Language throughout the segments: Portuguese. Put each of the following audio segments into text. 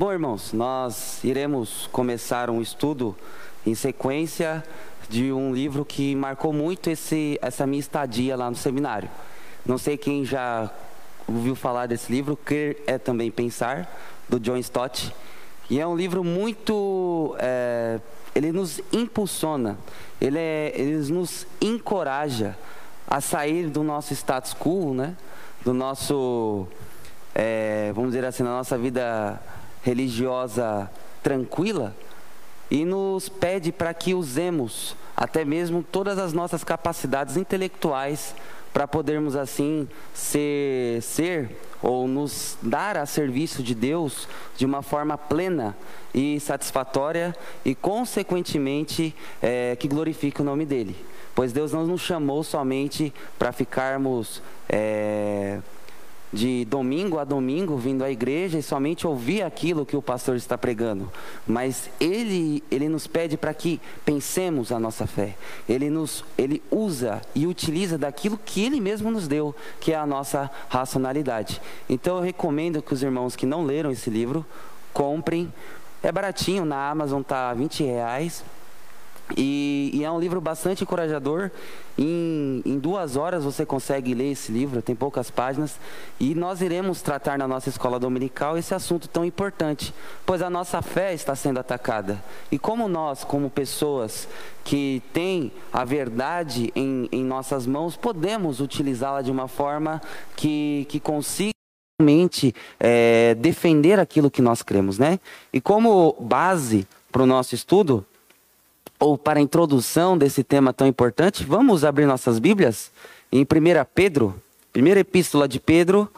Bom, irmãos, nós iremos começar um estudo em sequência de um livro que marcou muito esse, essa minha estadia lá no seminário. Não sei quem já ouviu falar desse livro, Crer é Também Pensar, do John Stott. E é um livro muito. É, ele nos impulsiona, ele, é, ele nos encoraja a sair do nosso status quo, né? do nosso, é, vamos dizer assim, na nossa vida religiosa tranquila e nos pede para que usemos até mesmo todas as nossas capacidades intelectuais para podermos assim ser, ser ou nos dar a serviço de Deus de uma forma plena e satisfatória e consequentemente é, que glorifique o nome dele. Pois Deus não nos chamou somente para ficarmos é, de domingo a domingo vindo à igreja e somente ouvir aquilo que o pastor está pregando, mas ele ele nos pede para que pensemos a nossa fé. Ele nos ele usa e utiliza daquilo que ele mesmo nos deu, que é a nossa racionalidade. Então eu recomendo que os irmãos que não leram esse livro comprem. É baratinho na Amazon tá 20 reais e, e, é um livro bastante encorajador. Em, em, duas horas você consegue ler esse livro, tem poucas páginas. E nós iremos tratar na nossa escola dominical esse assunto tão importante, pois a nossa fé está sendo atacada. E como nós, como pessoas que têm a verdade em, em nossas mãos, podemos utilizá-la de uma forma que, que consiga realmente é, defender aquilo que nós cremos, né? E como base para o nosso estudo, ou para a introdução desse tema tão importante, vamos abrir nossas Bíblias em 1 Pedro, primeira epístola de Pedro,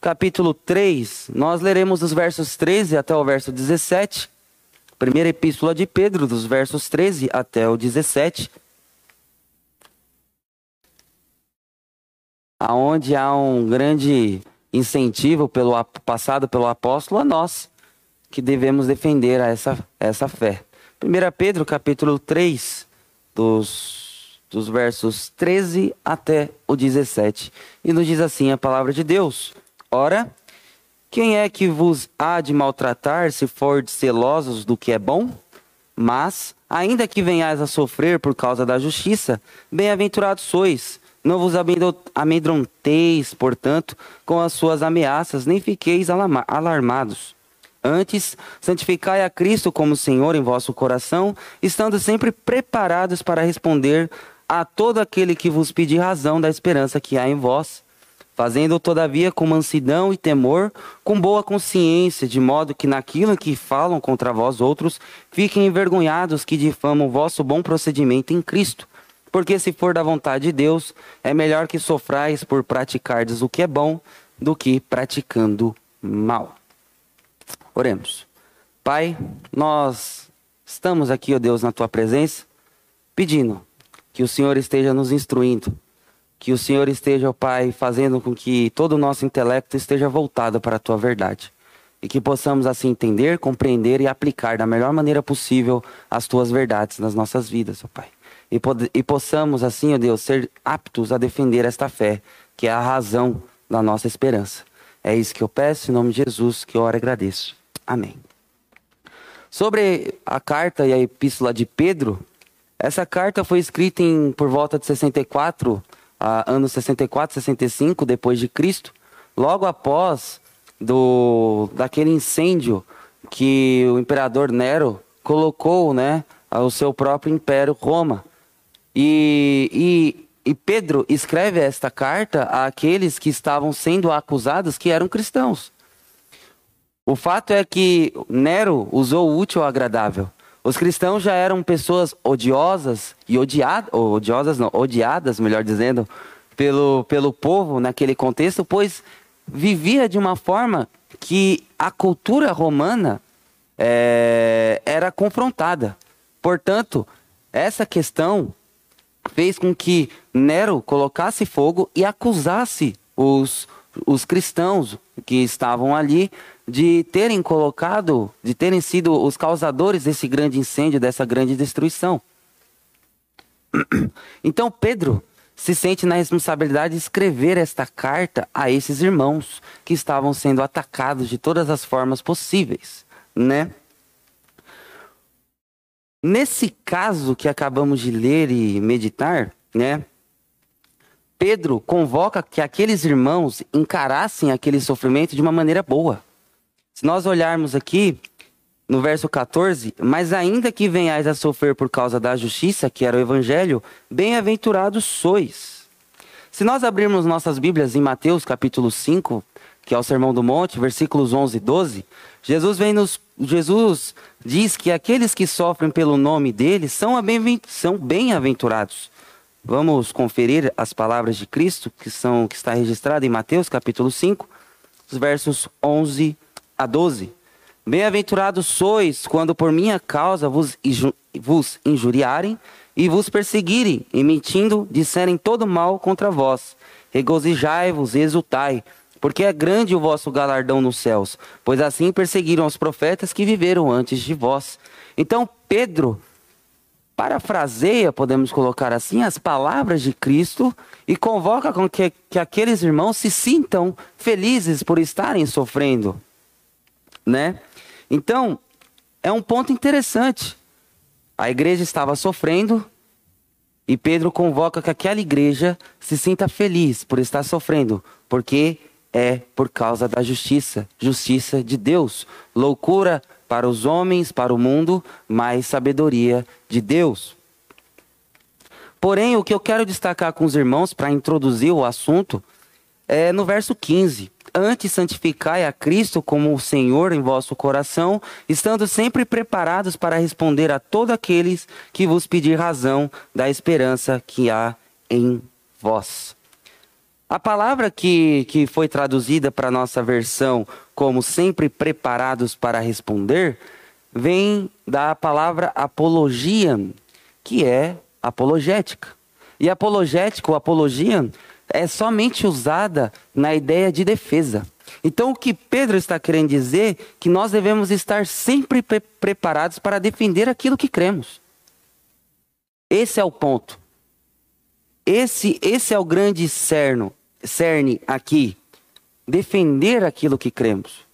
capítulo 3. Nós leremos os versos 13 até o verso 17. Primeira epístola de Pedro, dos versos 13 até o 17. Aonde há um grande incentivo pelo passado pelo apóstolo a nós que devemos defender essa essa fé. 1 Pedro capítulo 3, dos, dos versos 13 até o 17. E nos diz assim a palavra de Deus: Ora, quem é que vos há de maltratar se for de celosos do que é bom? Mas, ainda que venhais a sofrer por causa da justiça, bem-aventurados sois. Não vos amedronteis, portanto, com as suas ameaças, nem fiqueis alarmados. Antes, santificai a Cristo como Senhor em vosso coração, estando sempre preparados para responder a todo aquele que vos pedir razão da esperança que há em vós, fazendo todavia com mansidão e temor, com boa consciência, de modo que naquilo que falam contra vós outros, fiquem envergonhados que difamam o vosso bom procedimento em Cristo. Porque se for da vontade de Deus, é melhor que sofrais por praticardes o que é bom do que praticando mal. Oremos. Pai, nós estamos aqui, ó Deus, na tua presença, pedindo que o Senhor esteja nos instruindo, que o Senhor esteja, ó Pai, fazendo com que todo o nosso intelecto esteja voltado para a tua verdade. E que possamos assim entender, compreender e aplicar da melhor maneira possível as tuas verdades nas nossas vidas, ó Pai. E, e possamos assim, ó Deus, ser aptos a defender esta fé, que é a razão da nossa esperança. É isso que eu peço, em nome de Jesus, que eu oro e agradeço. Amém. Sobre a carta e a epístola de Pedro, essa carta foi escrita em por volta de 64, uh, anos 64, 65 depois de Cristo, logo após do daquele incêndio que o imperador Nero colocou, né, ao seu próprio império Roma. E, e e Pedro escreve esta carta àqueles que estavam sendo acusados que eram cristãos. O fato é que Nero usou o útil ao agradável. Os cristãos já eram pessoas odiosas e odiadas, odiosas não, odiadas, melhor dizendo, pelo, pelo povo naquele contexto, pois vivia de uma forma que a cultura romana é, era confrontada. Portanto, essa questão fez com que Nero colocasse fogo e acusasse os, os cristãos que estavam ali de terem colocado, de terem sido os causadores desse grande incêndio, dessa grande destruição. Então Pedro se sente na responsabilidade de escrever esta carta a esses irmãos que estavam sendo atacados de todas as formas possíveis. né? Nesse caso que acabamos de ler e meditar, né? Pedro convoca que aqueles irmãos encarassem aquele sofrimento de uma maneira boa. Se nós olharmos aqui no verso 14, mas ainda que venhais a sofrer por causa da justiça, que era o evangelho, bem-aventurados sois. Se nós abrirmos nossas Bíblias em Mateus capítulo 5, que é o Sermão do Monte, versículos 11 e 12, Jesus vem nos Jesus diz que aqueles que sofrem pelo nome dele são bem-aventurados. Vamos conferir as palavras de Cristo que são que está registrado em Mateus capítulo 5, os versos 11 a 12. Bem-aventurados sois quando por minha causa vos, vos injuriarem e vos perseguirem, e mentindo disserem todo mal contra vós. Regozijai-vos e exultai, porque é grande o vosso galardão nos céus, pois assim perseguiram os profetas que viveram antes de vós. Então Pedro parafraseia, podemos colocar assim, as palavras de Cristo e convoca com que, que aqueles irmãos se sintam felizes por estarem sofrendo, né? Então, é um ponto interessante. A igreja estava sofrendo e Pedro convoca que aquela igreja se sinta feliz por estar sofrendo, porque é por causa da justiça, justiça de Deus. Loucura para os homens, para o mundo, mas sabedoria de Deus. Porém, o que eu quero destacar com os irmãos para introduzir o assunto é no verso 15. Antes santificai a Cristo como o Senhor em vosso coração, estando sempre preparados para responder a todos aqueles que vos pedir razão da esperança que há em vós. A palavra que, que foi traduzida para a nossa versão como sempre preparados para responder, vem da palavra apologia, que é apologética. E apologética, ou apologia, é somente usada na ideia de defesa. Então, o que Pedro está querendo dizer é que nós devemos estar sempre pre preparados para defender aquilo que cremos. Esse é o ponto. Esse, esse é o grande cerno, cerne aqui. Defender aquilo que cremos.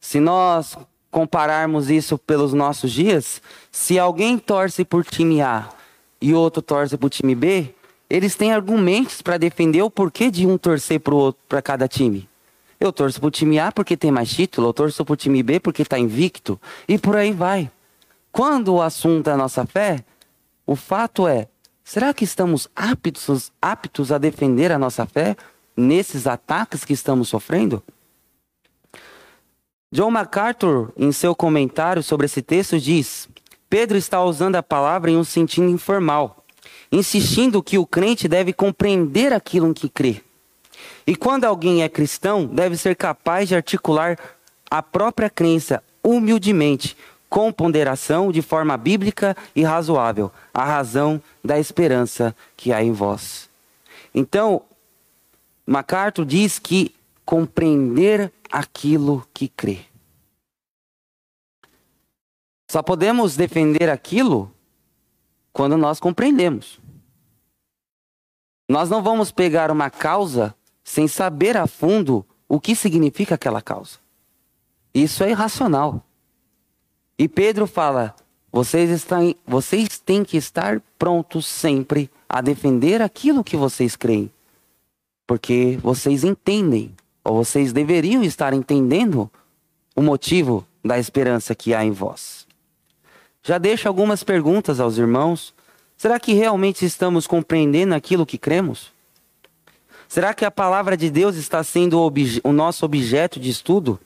Se nós compararmos isso pelos nossos dias, se alguém torce por time A e outro torce por time B, eles têm argumentos para defender o porquê de um torcer para cada time. Eu torço para o time A porque tem mais título, eu torço para o time B porque está invicto, e por aí vai. Quando o assunto é a nossa fé, o fato é Será que estamos aptos, aptos a defender a nossa fé nesses ataques que estamos sofrendo? John MacArthur, em seu comentário sobre esse texto, diz: Pedro está usando a palavra em um sentido informal, insistindo que o crente deve compreender aquilo em que crê. E quando alguém é cristão, deve ser capaz de articular a própria crença humildemente, com ponderação, de forma bíblica e razoável, a razão da esperança que há em vós. Então, MacArthur diz que compreender aquilo que crê. Só podemos defender aquilo quando nós compreendemos. Nós não vamos pegar uma causa sem saber a fundo o que significa aquela causa. Isso é irracional. E Pedro fala: vocês, estão, vocês têm que estar prontos sempre a defender aquilo que vocês creem. Porque vocês entendem, ou vocês deveriam estar entendendo o motivo da esperança que há em vós. Já deixo algumas perguntas aos irmãos. Será que realmente estamos compreendendo aquilo que cremos? Será que a palavra de Deus está sendo o, nosso objeto de estudo?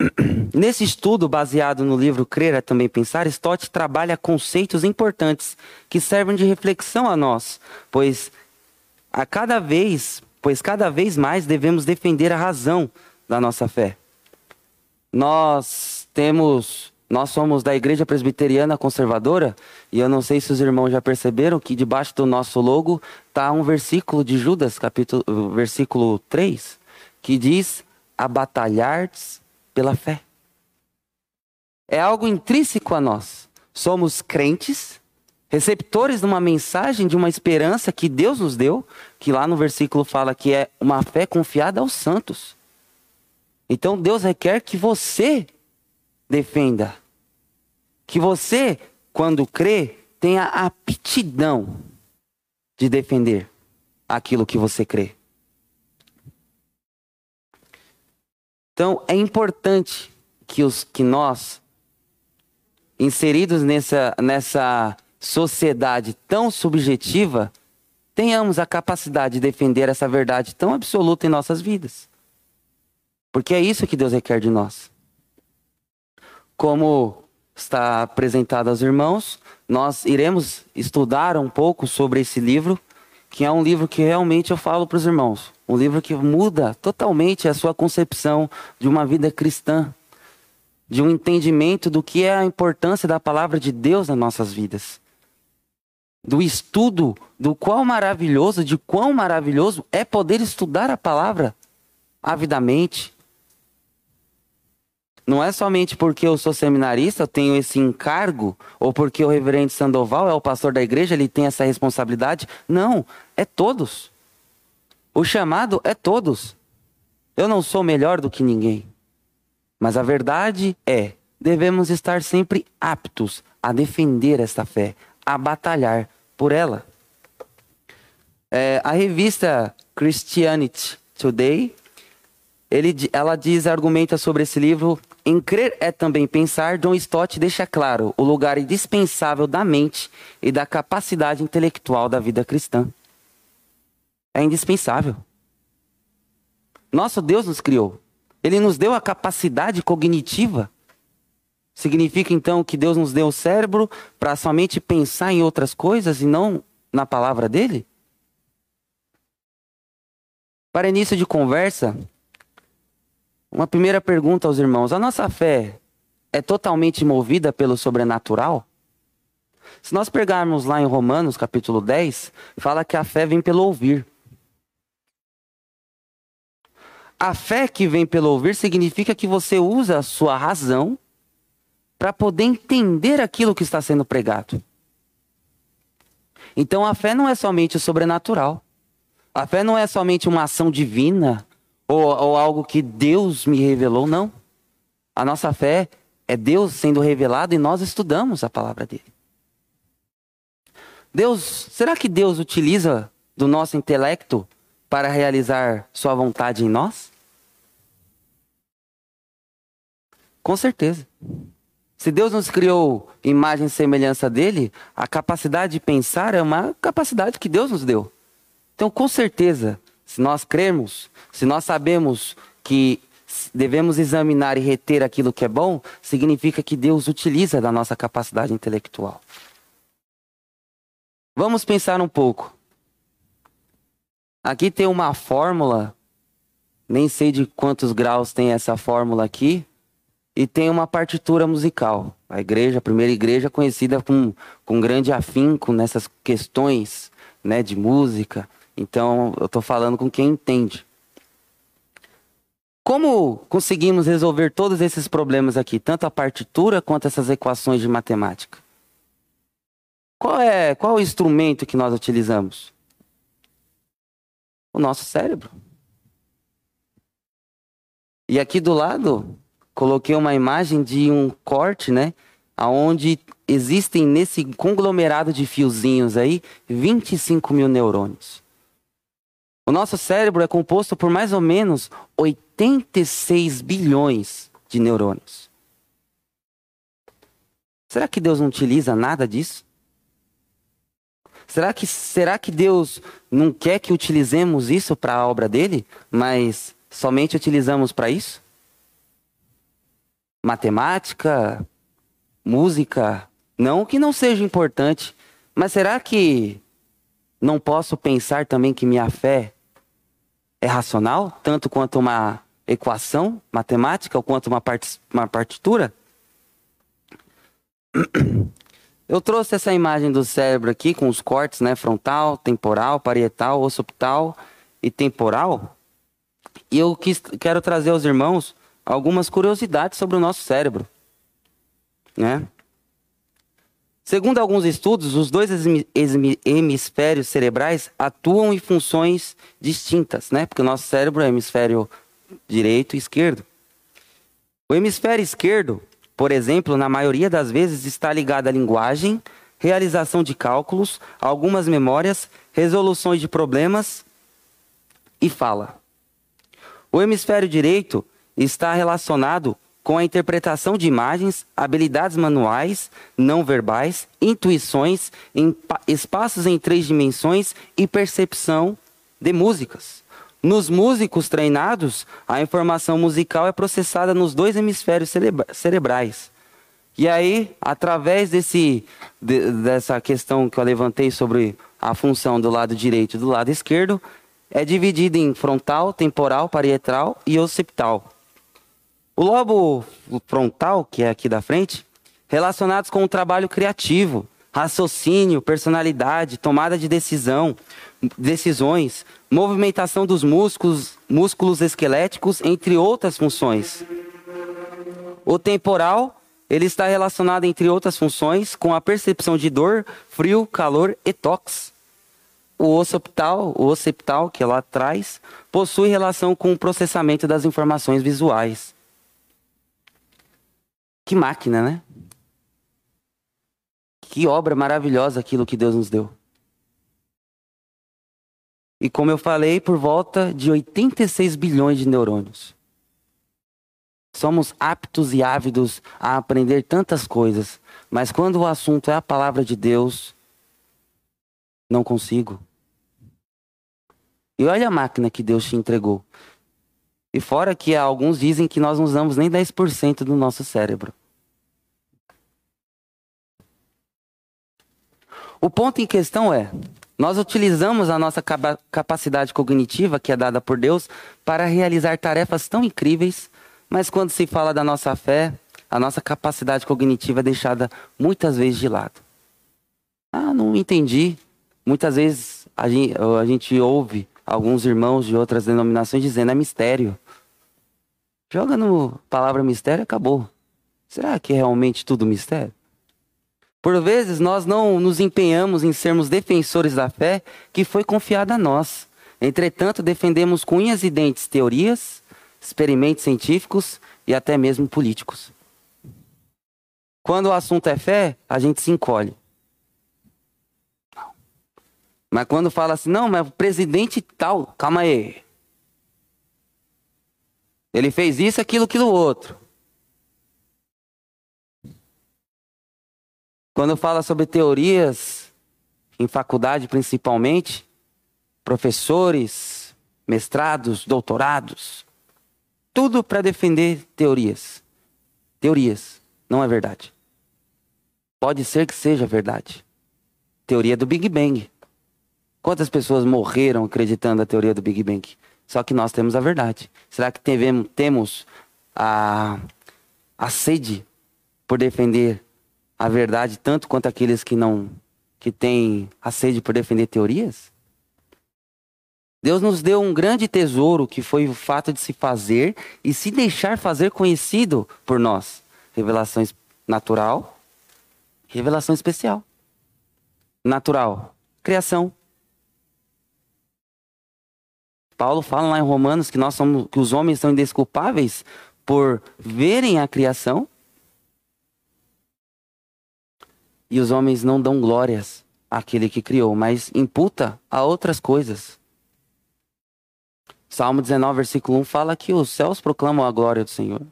Nesse estudo baseado no livro Crer é também pensar, Stott trabalha conceitos importantes que servem de reflexão a nós, pois a cada vez, pois cada vez mais devemos defender a razão da nossa fé. Nós temos, nós somos da Igreja Presbiteriana Conservadora, e eu não sei se os irmãos já perceberam que debaixo do nosso logo está um versículo de Judas, capítulo, versículo 3, que diz: "A batalhardes pela fé. É algo intrínseco a nós. Somos crentes, receptores de uma mensagem, de uma esperança que Deus nos deu, que lá no versículo fala que é uma fé confiada aos santos. Então Deus requer que você defenda. Que você, quando crê, tenha aptidão de defender aquilo que você crê. Então é importante que os que nós inseridos nessa nessa sociedade tão subjetiva tenhamos a capacidade de defender essa verdade tão absoluta em nossas vidas. Porque é isso que Deus requer de nós. Como está apresentado aos irmãos, nós iremos estudar um pouco sobre esse livro, que é um livro que realmente eu falo para os irmãos. Um livro que muda totalmente a sua concepção de uma vida cristã, de um entendimento do que é a importância da palavra de Deus nas nossas vidas do estudo do quão maravilhoso, de quão maravilhoso é poder estudar a palavra avidamente. Não é somente porque eu sou seminarista, eu tenho esse encargo, ou porque o reverendo Sandoval é o pastor da igreja, ele tem essa responsabilidade. Não, é todos. O chamado é todos. Eu não sou melhor do que ninguém. Mas a verdade é, devemos estar sempre aptos a defender esta fé, a batalhar por ela. É, a revista Christianity Today, ele, ela diz, argumenta sobre esse livro. Em crer é também pensar, John Stott deixa claro o lugar indispensável da mente e da capacidade intelectual da vida cristã. É indispensável. Nosso Deus nos criou. Ele nos deu a capacidade cognitiva Significa então que Deus nos deu o cérebro para somente pensar em outras coisas e não na palavra dele? Para início de conversa, uma primeira pergunta aos irmãos: a nossa fé é totalmente movida pelo sobrenatural? Se nós pegarmos lá em Romanos, capítulo 10, fala que a fé vem pelo ouvir. A fé que vem pelo ouvir significa que você usa a sua razão para poder entender aquilo que está sendo pregado. Então a fé não é somente o sobrenatural. A fé não é somente uma ação divina ou, ou algo que Deus me revelou, não. A nossa fé é Deus sendo revelado e nós estudamos a palavra dele. Deus, será que Deus utiliza do nosso intelecto para realizar sua vontade em nós? Com certeza. Se Deus nos criou imagem e semelhança dele, a capacidade de pensar é uma capacidade que Deus nos deu. Então, com certeza, se nós cremos, se nós sabemos que devemos examinar e reter aquilo que é bom, significa que Deus utiliza da nossa capacidade intelectual. Vamos pensar um pouco. Aqui tem uma fórmula, nem sei de quantos graus tem essa fórmula aqui, e tem uma partitura musical. A igreja, a primeira igreja conhecida com, com grande afinco nessas questões né, de música. Então, eu estou falando com quem entende. Como conseguimos resolver todos esses problemas aqui, tanto a partitura quanto essas equações de matemática? Qual é, qual é o instrumento que nós utilizamos? O nosso cérebro. E aqui do lado coloquei uma imagem de um corte, né? Onde existem nesse conglomerado de fiozinhos aí 25 mil neurônios. O nosso cérebro é composto por mais ou menos 86 bilhões de neurônios. Será que Deus não utiliza nada disso? Será que, será que Deus não quer que utilizemos isso para a obra dele, mas somente utilizamos para isso? matemática, música, não que não seja importante, mas será que não posso pensar também que minha fé é racional, tanto quanto uma equação matemática ou quanto uma, part uma partitura? Eu trouxe essa imagem do cérebro aqui com os cortes, né, frontal, temporal, parietal, occipital e temporal. E eu quis, quero trazer aos irmãos algumas curiosidades sobre o nosso cérebro. Né? Segundo alguns estudos, os dois hemisférios cerebrais atuam em funções distintas, né? Porque o nosso cérebro é hemisfério direito e esquerdo. O hemisfério esquerdo, por exemplo, na maioria das vezes está ligado à linguagem, realização de cálculos, algumas memórias, resoluções de problemas e fala. O hemisfério direito está relacionado com a interpretação de imagens, habilidades manuais, não verbais, intuições, espaços em três dimensões e percepção de músicas. Nos músicos treinados, a informação musical é processada nos dois hemisférios cerebrais. E aí, através desse, de, dessa questão que eu levantei sobre a função do lado direito e do lado esquerdo, é dividida em frontal, temporal, parietal e occipital. O lobo frontal, que é aqui da frente, relacionados com o trabalho criativo, raciocínio, personalidade, tomada de decisão, decisões, movimentação dos músculos, músculos esqueléticos, entre outras funções. O temporal, ele está relacionado, entre outras funções, com a percepção de dor, frio, calor e toques. O occipital, o occipital, que é lá atrás, possui relação com o processamento das informações visuais. Que máquina, né? Que obra maravilhosa aquilo que Deus nos deu. E como eu falei, por volta de 86 bilhões de neurônios. Somos aptos e ávidos a aprender tantas coisas, mas quando o assunto é a palavra de Deus, não consigo. E olha a máquina que Deus te entregou. E fora que alguns dizem que nós não usamos nem 10% do nosso cérebro. O ponto em questão é: nós utilizamos a nossa capacidade cognitiva, que é dada por Deus, para realizar tarefas tão incríveis, mas quando se fala da nossa fé, a nossa capacidade cognitiva é deixada muitas vezes de lado. Ah, não entendi. Muitas vezes a gente, a gente ouve alguns irmãos de outras denominações dizendo é mistério. Joga no palavra mistério acabou. Será que é realmente tudo mistério? Por vezes nós não nos empenhamos em sermos defensores da fé que foi confiada a nós. Entretanto, defendemos com unhas e dentes teorias, experimentos científicos e até mesmo políticos. Quando o assunto é fé, a gente se encolhe. Mas quando fala assim, não, mas o presidente tal, calma aí. Ele fez isso, aquilo, aquilo outro. Quando fala sobre teorias, em faculdade principalmente, professores, mestrados, doutorados, tudo para defender teorias. Teorias, não é verdade. Pode ser que seja verdade. Teoria do Big Bang. Quantas pessoas morreram acreditando na teoria do Big Bang? Só que nós temos a verdade. Será que temos, temos a, a sede por defender a verdade tanto quanto aqueles que não que têm a sede por defender teorias? Deus nos deu um grande tesouro que foi o fato de se fazer e se deixar fazer conhecido por nós. Revelação natural, revelação especial. Natural, criação. Paulo fala lá em Romanos que nós somos que os homens são indesculpáveis por verem a criação E os homens não dão glórias àquele que criou, mas imputa a outras coisas. Salmo 19, versículo 1 fala que os céus proclamam a glória do Senhor.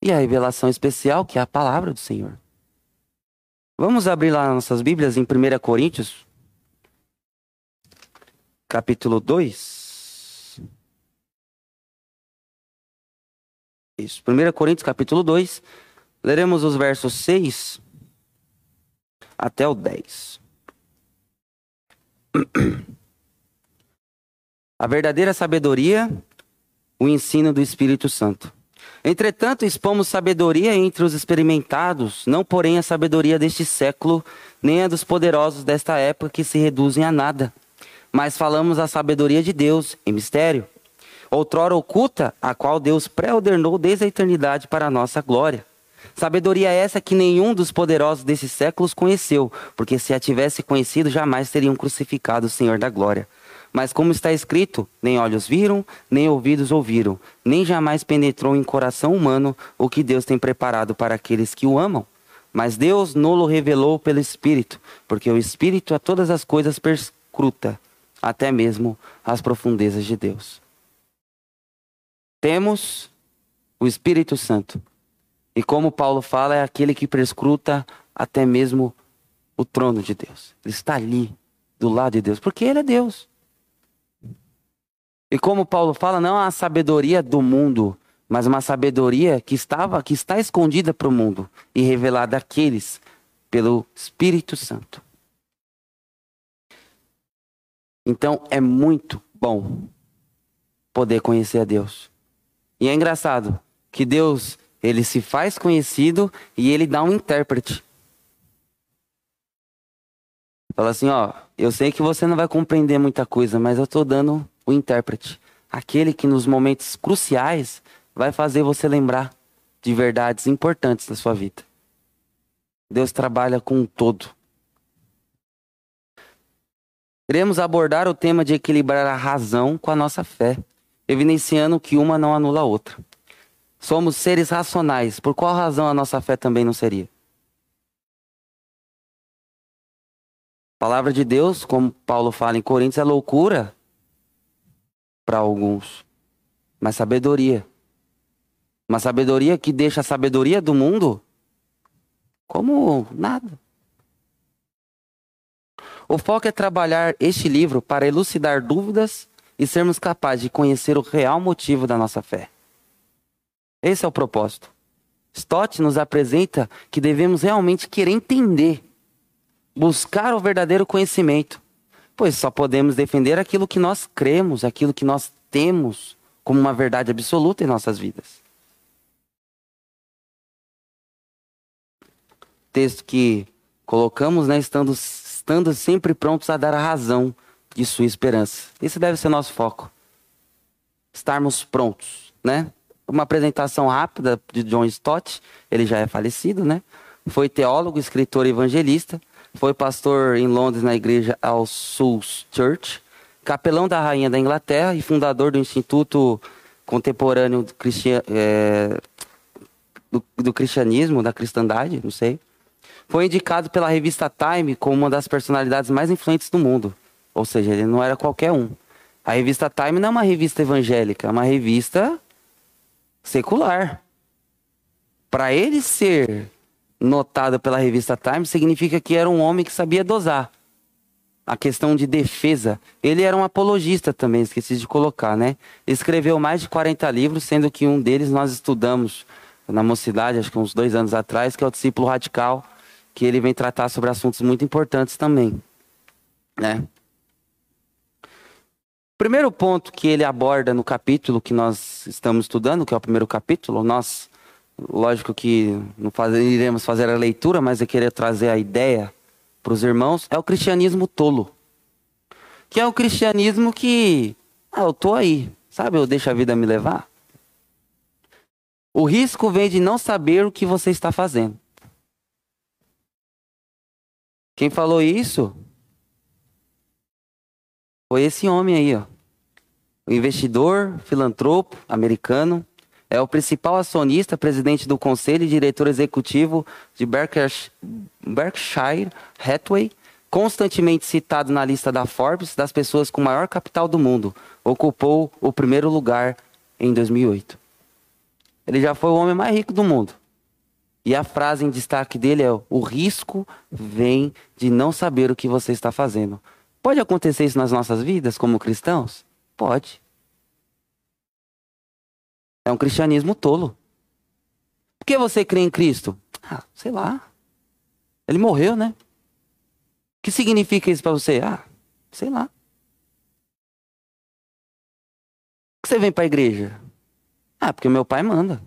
E a revelação especial, que é a palavra do Senhor. Vamos abrir lá nossas Bíblias em 1 Coríntios, capítulo 2. Isso, 1 Coríntios, capítulo 2. Leremos os versos 6 até o 10. A verdadeira sabedoria, o ensino do Espírito Santo. Entretanto, expomos sabedoria entre os experimentados, não porém a sabedoria deste século, nem a dos poderosos desta época que se reduzem a nada. Mas falamos a sabedoria de Deus em mistério, outrora oculta, a qual Deus pré-ordenou desde a eternidade para a nossa glória Sabedoria essa que nenhum dos poderosos desses séculos conheceu, porque se a tivesse conhecido, jamais teriam crucificado o Senhor da glória. Mas como está escrito, nem olhos viram, nem ouvidos ouviram, nem jamais penetrou em coração humano o que Deus tem preparado para aqueles que o amam. Mas Deus nolo revelou pelo Espírito, porque o Espírito a todas as coisas perscruta, até mesmo as profundezas de Deus. Temos o Espírito Santo. E como Paulo fala, é aquele que perscruta até mesmo o trono de Deus. Ele está ali, do lado de Deus, porque ele é Deus. E como Paulo fala, não a sabedoria do mundo, mas uma sabedoria que estava, que está escondida para o mundo e revelada àqueles pelo Espírito Santo. Então é muito bom poder conhecer a Deus. E é engraçado que Deus, ele se faz conhecido e ele dá um intérprete. Fala assim, ó, eu sei que você não vai compreender muita coisa, mas eu estou dando o intérprete. Aquele que nos momentos cruciais vai fazer você lembrar de verdades importantes da sua vida. Deus trabalha com um todo. Queremos abordar o tema de equilibrar a razão com a nossa fé, evidenciando que uma não anula a outra. Somos seres racionais, por qual razão a nossa fé também não seria? A palavra de Deus, como Paulo fala em Coríntios, é loucura para alguns, mas sabedoria. Uma sabedoria que deixa a sabedoria do mundo como nada. O foco é trabalhar este livro para elucidar dúvidas e sermos capazes de conhecer o real motivo da nossa fé. Esse é o propósito. Stott nos apresenta que devemos realmente querer entender, buscar o verdadeiro conhecimento pois só podemos defender aquilo que nós cremos, aquilo que nós temos como uma verdade absoluta em nossas vidas. Texto que colocamos, né, estando, estando sempre prontos a dar a razão de sua esperança. Esse deve ser nosso foco. Estarmos prontos, né? Uma apresentação rápida de John Stott, ele já é falecido, né? Foi teólogo, escritor e evangelista foi pastor em Londres na igreja All Souls Church, capelão da Rainha da Inglaterra e fundador do Instituto Contemporâneo do, Cristian, é, do, do Cristianismo, da Cristandade, não sei. Foi indicado pela revista Time como uma das personalidades mais influentes do mundo. Ou seja, ele não era qualquer um. A revista Time não é uma revista evangélica, é uma revista secular. Para ele ser notado pela revista Time significa que era um homem que sabia dosar. A questão de defesa. Ele era um apologista também, esqueci de colocar, né? Escreveu mais de 40 livros, sendo que um deles nós estudamos na mocidade, acho que uns dois anos atrás, que é o Discípulo Radical, que ele vem tratar sobre assuntos muito importantes também, né? Primeiro ponto que ele aborda no capítulo que nós estamos estudando, que é o primeiro capítulo, nós lógico que não faz, iremos fazer a leitura, mas eu queria trazer a ideia para os irmãos, é o cristianismo tolo. Que é o cristianismo que, ah, eu tô aí, sabe, eu deixo a vida me levar. O risco vem de não saber o que você está fazendo. Quem falou isso foi esse homem aí, ó. O investidor, filantropo americano, é o principal acionista, presidente do conselho e diretor executivo de Berkshire, Hathaway, constantemente citado na lista da Forbes das pessoas com maior capital do mundo. Ocupou o primeiro lugar em 2008. Ele já foi o homem mais rico do mundo. E a frase em destaque dele é: o risco vem de não saber o que você está fazendo. Pode acontecer isso nas nossas vidas como cristãos? Pode. É um cristianismo tolo. Por que você crê em Cristo? Ah, sei lá. Ele morreu, né? O que significa isso para você? Ah, sei lá. Por que você vem para a igreja? Ah, porque meu pai manda.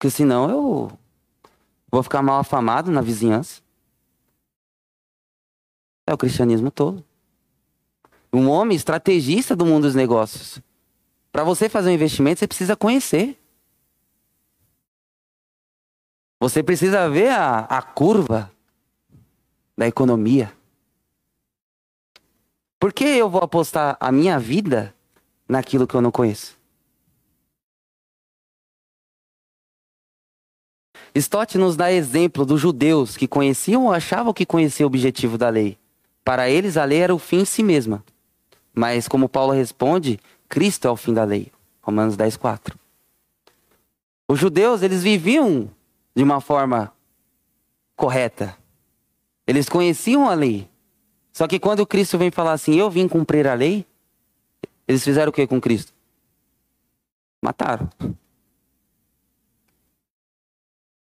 Porque senão eu vou ficar mal afamado na vizinhança. É o cristianismo todo um homem estrategista do mundo dos negócios. Para você fazer um investimento, você precisa conhecer. Você precisa ver a, a curva da economia. Por que eu vou apostar a minha vida naquilo que eu não conheço? Stott nos dá exemplo dos judeus que conheciam ou achavam que conheciam o objetivo da lei. Para eles, a lei era o fim em si mesma. Mas, como Paulo responde, Cristo é o fim da lei. Romanos 10, 4. Os judeus, eles viviam de uma forma correta. Eles conheciam a lei. Só que quando Cristo vem falar assim, eu vim cumprir a lei, eles fizeram o que com Cristo? Mataram.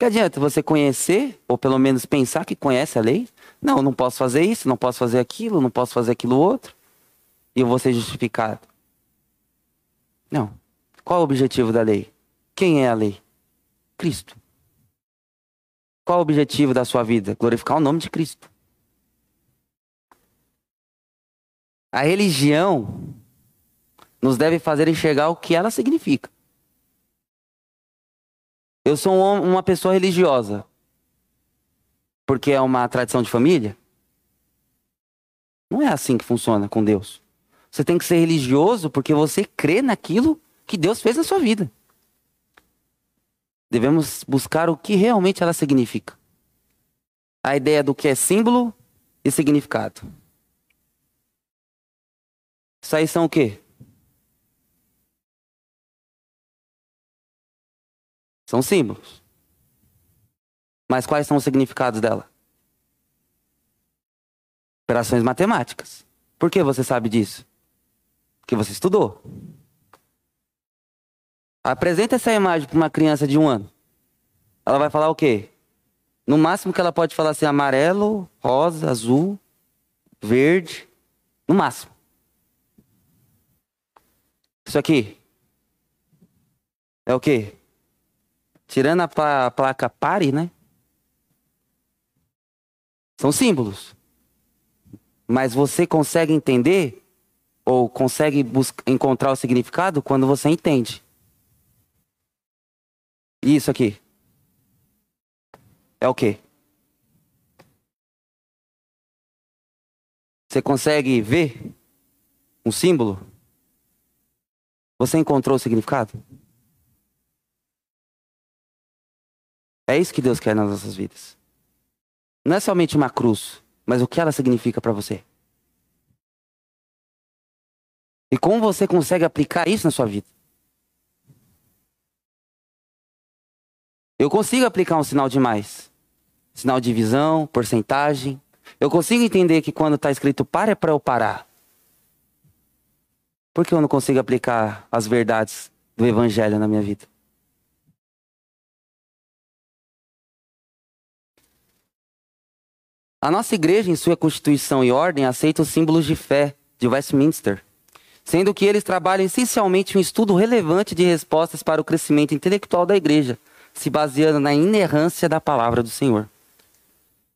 Que adianta você conhecer, ou pelo menos pensar que conhece a lei? Não, não posso fazer isso, não posso fazer aquilo, não posso fazer aquilo outro. E eu vou ser justificado. Não. Qual o objetivo da lei? Quem é a lei? Cristo. Qual o objetivo da sua vida? Glorificar o nome de Cristo. A religião nos deve fazer enxergar o que ela significa. Eu sou uma pessoa religiosa. Porque é uma tradição de família? Não é assim que funciona com Deus. Você tem que ser religioso porque você crê naquilo que Deus fez na sua vida. Devemos buscar o que realmente ela significa. A ideia do que é símbolo e significado. Isso aí são o quê? São símbolos. Mas quais são os significados dela? Operações matemáticas. Por que você sabe disso? Porque você estudou. Apresenta essa imagem para uma criança de um ano. Ela vai falar o quê? No máximo que ela pode falar assim, amarelo, rosa, azul, verde. No máximo. Isso aqui é o quê? Tirando a, pla placa pare, né? São símbolos. Mas você consegue entender ou consegue encontrar o significado quando você entende. Isso aqui é o quê? Você consegue ver um símbolo? Você encontrou o significado? É isso que Deus quer nas nossas vidas. Não é somente uma cruz, mas o que ela significa para você. E como você consegue aplicar isso na sua vida? Eu consigo aplicar um sinal de mais. Sinal de visão, porcentagem. Eu consigo entender que quando está escrito para é para eu parar. Por que eu não consigo aplicar as verdades do Evangelho na minha vida? A nossa igreja, em sua constituição e ordem, aceita os símbolos de fé de Westminster, sendo que eles trabalham essencialmente um estudo relevante de respostas para o crescimento intelectual da igreja, se baseando na inerrância da palavra do Senhor.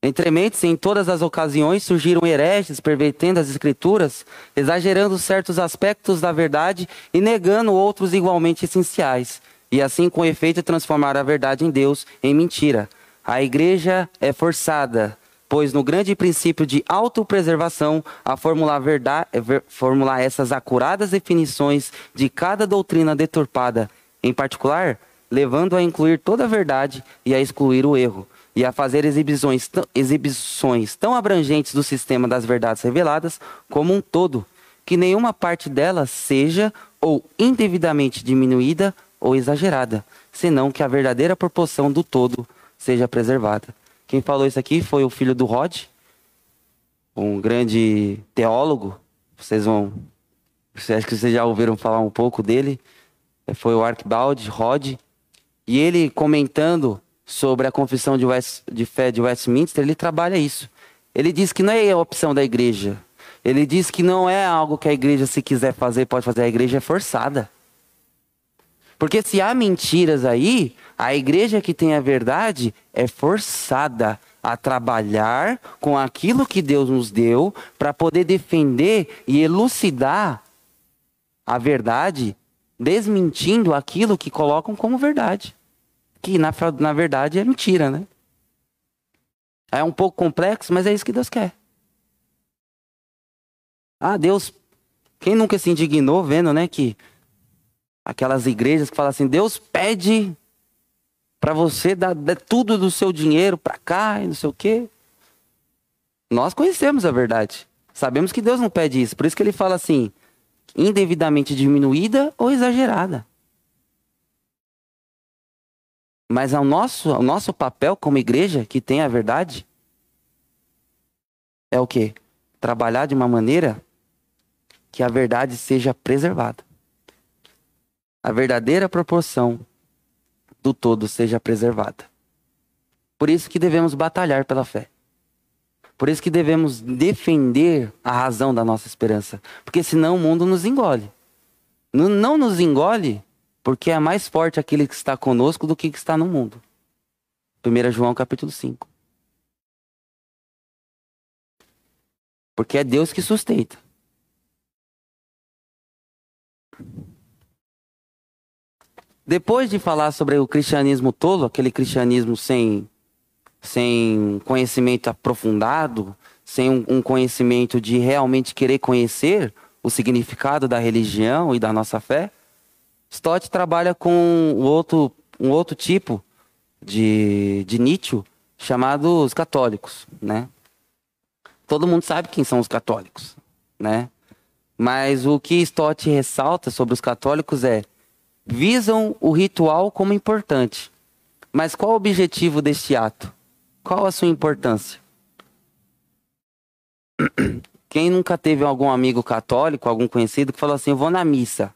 Entremente, em todas as ocasiões surgiram hereges pervertendo as escrituras, exagerando certos aspectos da verdade e negando outros igualmente essenciais, e assim com efeito transformar a verdade em Deus em mentira. A igreja é forçada pois no grande princípio de autopreservação, a formular, verdade, formular essas acuradas definições de cada doutrina deturpada, em particular, levando a incluir toda a verdade e a excluir o erro, e a fazer exibições, exibições tão abrangentes do sistema das verdades reveladas como um todo, que nenhuma parte delas seja ou indevidamente diminuída ou exagerada, senão que a verdadeira proporção do todo seja preservada. Quem falou isso aqui foi o filho do Rod, um grande teólogo. Vocês vão. Acho que vocês já ouviram falar um pouco dele. Foi o Archibald Rod. E ele comentando sobre a confissão de, West, de fé de Westminster, ele trabalha isso. Ele diz que não é a opção da igreja. Ele diz que não é algo que a igreja, se quiser fazer, pode fazer. A igreja é forçada. Porque se há mentiras aí, a igreja que tem a verdade é forçada a trabalhar com aquilo que Deus nos deu para poder defender e elucidar a verdade, desmentindo aquilo que colocam como verdade. Que na, na verdade é mentira, né? É um pouco complexo, mas é isso que Deus quer. Ah, Deus. Quem nunca se indignou vendo, né, que aquelas igrejas que falam assim: Deus pede para você dar, dar, tudo do seu dinheiro para cá e não sei o quê. Nós conhecemos a verdade. Sabemos que Deus não pede isso. Por isso que ele fala assim: indevidamente diminuída ou exagerada. Mas ao nosso, ao nosso papel como igreja que tem a verdade é o quê? Trabalhar de uma maneira que a verdade seja preservada. A verdadeira proporção do todo seja preservada. Por isso que devemos batalhar pela fé. Por isso que devemos defender a razão da nossa esperança. Porque senão o mundo nos engole. Não nos engole porque é mais forte aquele que está conosco do que que está no mundo. 1 João capítulo 5. Porque é Deus que sustenta. Depois de falar sobre o cristianismo tolo, aquele cristianismo sem, sem conhecimento aprofundado, sem um, um conhecimento de realmente querer conhecer o significado da religião e da nossa fé, Stott trabalha com outro, um outro tipo de, de Nietzsche chamado os católicos, né? Todo mundo sabe quem são os católicos, né? Mas o que Stott ressalta sobre os católicos é visam o ritual como importante. Mas qual o objetivo deste ato? Qual a sua importância? Quem nunca teve algum amigo católico, algum conhecido que falou assim: "Eu vou na missa".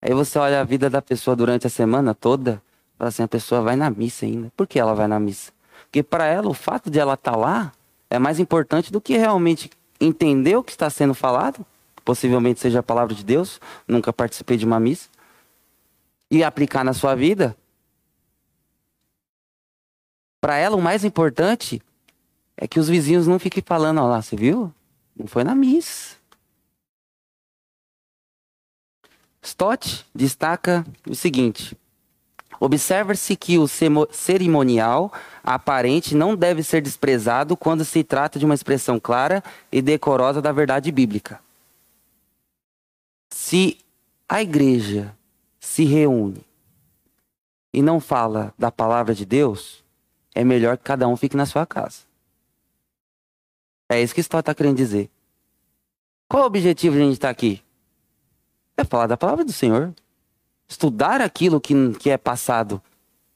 Aí você olha a vida da pessoa durante a semana toda, fala assim: a pessoa vai na missa ainda. Por que ela vai na missa? Porque para ela o fato de ela estar tá lá é mais importante do que realmente entender o que está sendo falado, possivelmente seja a palavra de Deus, nunca participei de uma missa, e aplicar na sua vida. Para ela, o mais importante é que os vizinhos não fiquem falando, ó lá, você viu? Não foi na missa. Stott destaca o seguinte: Observa-se que o cerimonial aparente não deve ser desprezado quando se trata de uma expressão clara e decorosa da verdade bíblica. Se a igreja se reúne e não fala da palavra de Deus, é melhor que cada um fique na sua casa. É isso que Stott está querendo dizer. Qual o objetivo de a gente estar aqui? É falar da palavra do Senhor estudar aquilo que, que é passado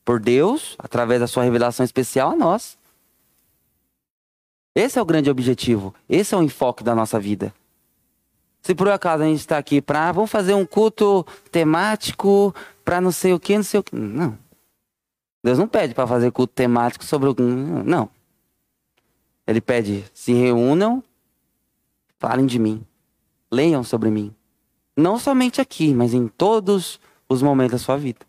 por Deus, através da sua revelação especial a nós. Esse é o grande objetivo, esse é o enfoque da nossa vida. Se por acaso a gente está aqui para, vamos fazer um culto temático para não sei o que, não sei o que. Não. Deus não pede para fazer culto temático sobre o. Não. Ele pede: se reúnam, falem de mim, leiam sobre mim. Não somente aqui, mas em todos os momentos da sua vida.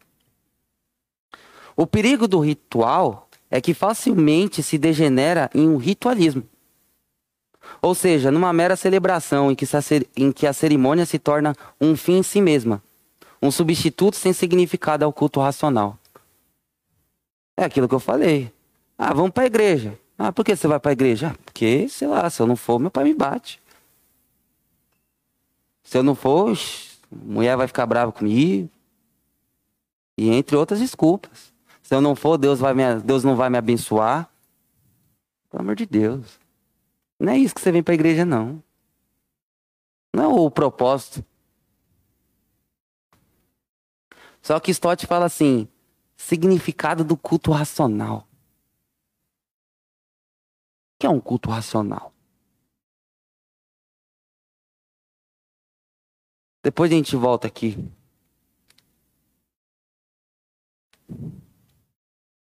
O perigo do ritual é que facilmente se degenera em um ritualismo. Ou seja, numa mera celebração em que, em que a cerimônia se torna um fim em si mesma, um substituto sem significado ao culto racional. É aquilo que eu falei. Ah, vamos para a igreja. Ah, por que você vai para a igreja? Ah, porque, sei lá, se eu não for, meu pai me bate. Se eu não for, mulher vai ficar brava comigo. E entre outras desculpas. Se eu não for, Deus, vai me, Deus não vai me abençoar. Pelo amor de Deus. Não é isso que você vem para a igreja, não. Não é o propósito. Só que Stott fala assim: significado do culto racional. O que é um culto racional? Depois a gente volta aqui.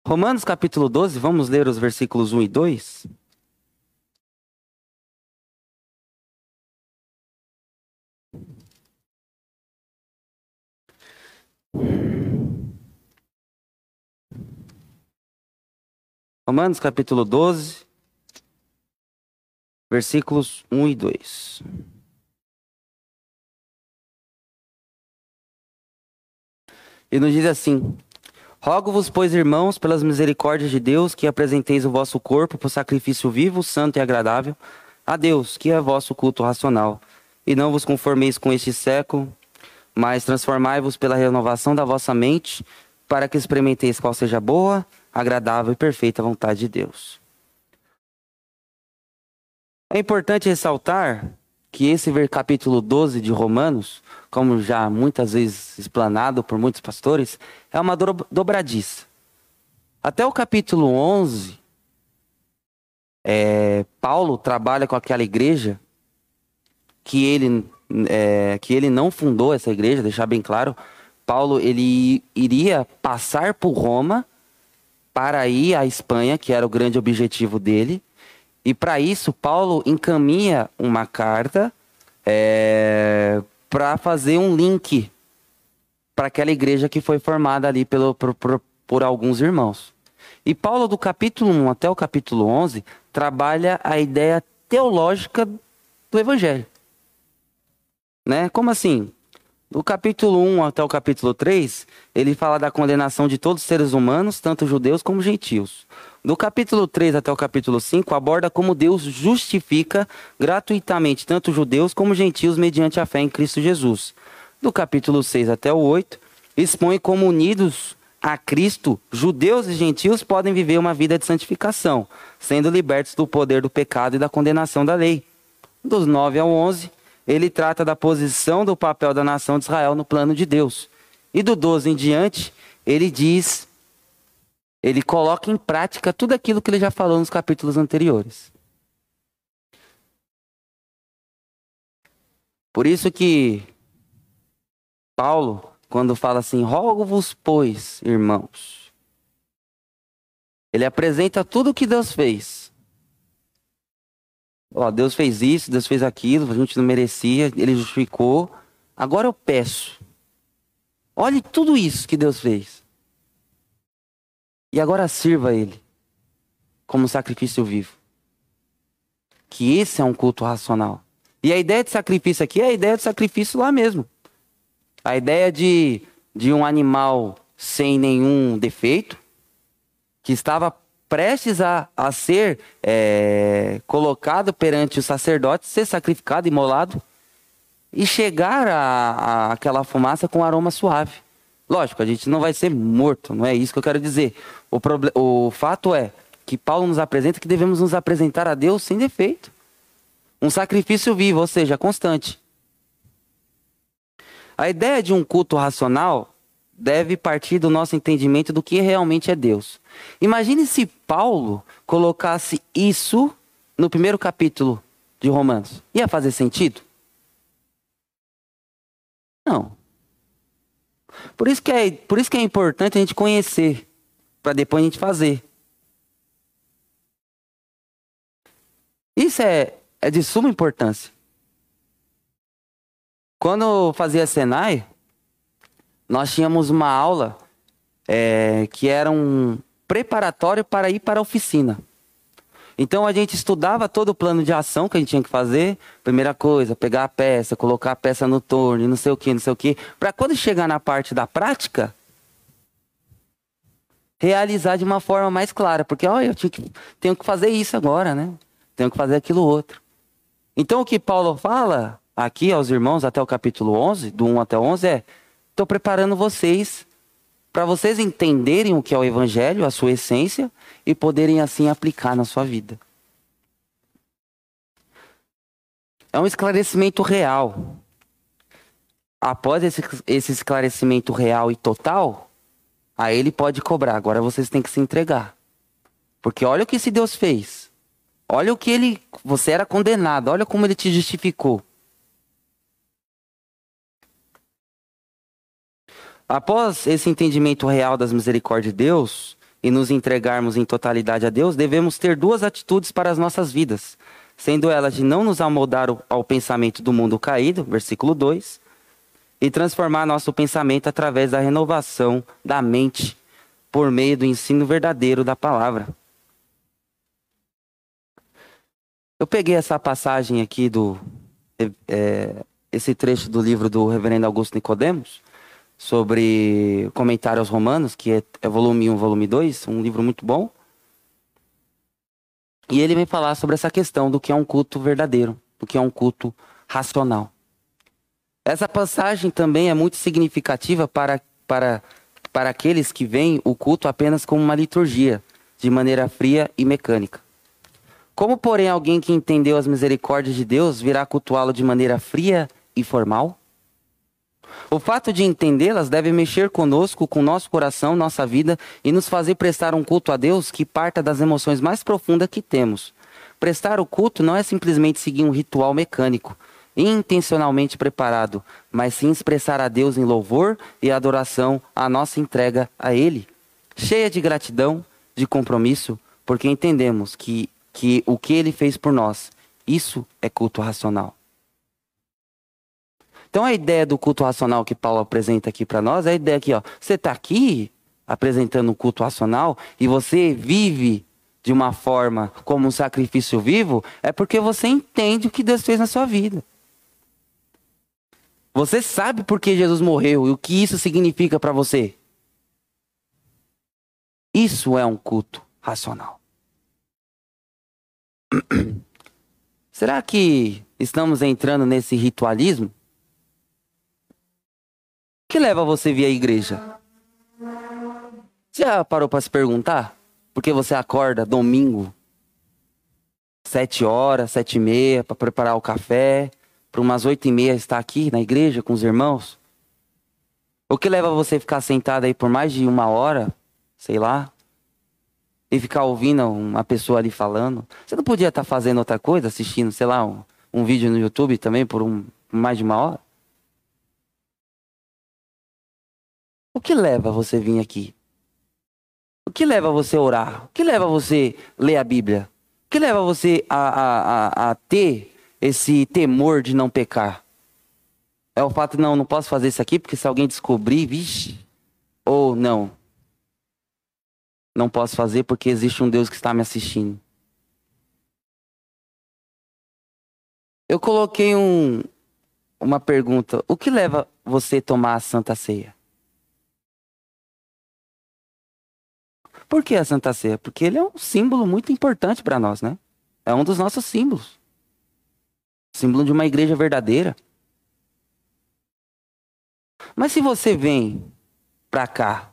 Romanos capítulo 12, vamos ler os versículos 1 e 2. Romanos capítulo 12, versículos 1 e 2. E nos diz assim: Rogo-vos, pois, irmãos, pelas misericórdias de Deus, que apresenteis o vosso corpo por sacrifício vivo, santo e agradável, a Deus, que é vosso culto racional. E não vos conformeis com este século, mas transformai-vos pela renovação da vossa mente, para que experimenteis qual seja boa, agradável e perfeita vontade de Deus. É importante ressaltar que esse capítulo 12 de Romanos, como já muitas vezes explanado por muitos pastores, é uma dobradiça. Até o capítulo 11, é, Paulo trabalha com aquela igreja que ele, é, que ele não fundou essa igreja, deixar bem claro. Paulo ele iria passar por Roma para ir à Espanha, que era o grande objetivo dele. E para isso, Paulo encaminha uma carta é, para fazer um link para aquela igreja que foi formada ali pelo, por, por, por alguns irmãos. E Paulo, do capítulo 1 até o capítulo 11, trabalha a ideia teológica do Evangelho. Né? Como assim? Do capítulo 1 até o capítulo 3, ele fala da condenação de todos os seres humanos, tanto judeus como gentios. Do capítulo 3 até o capítulo 5, aborda como Deus justifica gratuitamente tanto judeus como gentios mediante a fé em Cristo Jesus. Do capítulo 6 até o 8, expõe como unidos a Cristo, judeus e gentios podem viver uma vida de santificação, sendo libertos do poder do pecado e da condenação da lei. Dos 9 ao 11, ele trata da posição do papel da nação de Israel no plano de Deus. E do 12 em diante, ele diz ele coloca em prática tudo aquilo que ele já falou nos capítulos anteriores. Por isso que Paulo, quando fala assim, rogo-vos, pois, irmãos, ele apresenta tudo o que Deus fez. Ó, Deus fez isso, Deus fez aquilo, a gente não merecia, ele justificou. Agora eu peço. Olhe tudo isso que Deus fez. E agora sirva Ele como sacrifício vivo. Que esse é um culto racional. E a ideia de sacrifício aqui é a ideia de sacrifício lá mesmo. A ideia de, de um animal sem nenhum defeito, que estava prestes a, a ser é, colocado perante o sacerdote, ser sacrificado, imolado, e chegar a, a aquela fumaça com aroma suave. Lógico, a gente não vai ser morto, não é isso que eu quero dizer. O, o fato é que Paulo nos apresenta que devemos nos apresentar a Deus sem defeito. Um sacrifício vivo, ou seja, constante. A ideia de um culto racional deve partir do nosso entendimento do que realmente é Deus. Imagine se Paulo colocasse isso no primeiro capítulo de Romanos. Ia fazer sentido? Não. Por isso que é, por isso que é importante a gente conhecer, para depois a gente fazer. Isso é, é de suma importância. Quando eu fazia Senai, nós tínhamos uma aula é, que era um preparatório para ir para a oficina. Então a gente estudava todo o plano de ação que a gente tinha que fazer. Primeira coisa, pegar a peça, colocar a peça no torno, não sei o que, não sei o que. Para quando chegar na parte da prática, realizar de uma forma mais clara. Porque, olha, eu que, tenho que fazer isso agora, né? Tenho que fazer aquilo outro. Então o que Paulo fala aqui aos irmãos até o capítulo 11, do 1 até o 11, é: estou preparando vocês para vocês entenderem o que é o evangelho, a sua essência e poderem assim aplicar na sua vida. É um esclarecimento real. Após esse, esse esclarecimento real e total, aí ele pode cobrar. Agora vocês têm que se entregar. Porque olha o que esse Deus fez. Olha o que ele. Você era condenado. Olha como ele te justificou. Após esse entendimento real das misericórdias de Deus e nos entregarmos em totalidade a Deus, devemos ter duas atitudes para as nossas vidas, sendo elas de não nos amoldar ao pensamento do mundo caído, versículo 2, e transformar nosso pensamento através da renovação da mente por meio do ensino verdadeiro da palavra. Eu peguei essa passagem aqui do é, esse trecho do livro do Reverendo Augusto Nicodemos sobre comentário aos romanos, que é, é volume 1, volume 2, um livro muito bom. E ele vem falar sobre essa questão do que é um culto verdadeiro, do que é um culto racional. Essa passagem também é muito significativa para, para, para aqueles que veem o culto apenas como uma liturgia, de maneira fria e mecânica. Como, porém, alguém que entendeu as misericórdias de Deus virá cultuá-lo de maneira fria e formal? O fato de entendê-las deve mexer conosco, com nosso coração, nossa vida e nos fazer prestar um culto a Deus que parta das emoções mais profundas que temos. Prestar o culto não é simplesmente seguir um ritual mecânico, intencionalmente preparado, mas sim expressar a Deus em louvor e adoração a nossa entrega a Ele, cheia de gratidão, de compromisso, porque entendemos que, que o que Ele fez por nós, isso é culto racional. Então a ideia do culto racional que Paulo apresenta aqui para nós é a ideia aqui, ó. Você está aqui apresentando um culto racional e você vive de uma forma como um sacrifício vivo, é porque você entende o que Deus fez na sua vida. Você sabe por que Jesus morreu e o que isso significa para você. Isso é um culto racional. Será que estamos entrando nesse ritualismo? Que leva você vir à igreja? Já parou para se perguntar? Por que você acorda domingo, sete horas, sete e meia, para preparar o café, para umas oito e meia estar aqui na igreja com os irmãos? O que leva você a ficar sentado aí por mais de uma hora, sei lá, e ficar ouvindo uma pessoa ali falando? Você não podia estar fazendo outra coisa, assistindo, sei lá, um, um vídeo no YouTube também por um, mais de uma hora? O que leva você vir aqui? O que leva você a orar? O que leva você a ler a Bíblia? O que leva você a, a, a, a ter esse temor de não pecar? É o fato não, não posso fazer isso aqui porque se alguém descobrir, vixe, ou não, não posso fazer porque existe um Deus que está me assistindo. Eu coloquei um, uma pergunta: o que leva você a tomar a Santa Ceia? Por que a Santa Ceia? Porque ele é um símbolo muito importante para nós, né? É um dos nossos símbolos. Símbolo de uma igreja verdadeira. Mas se você vem para cá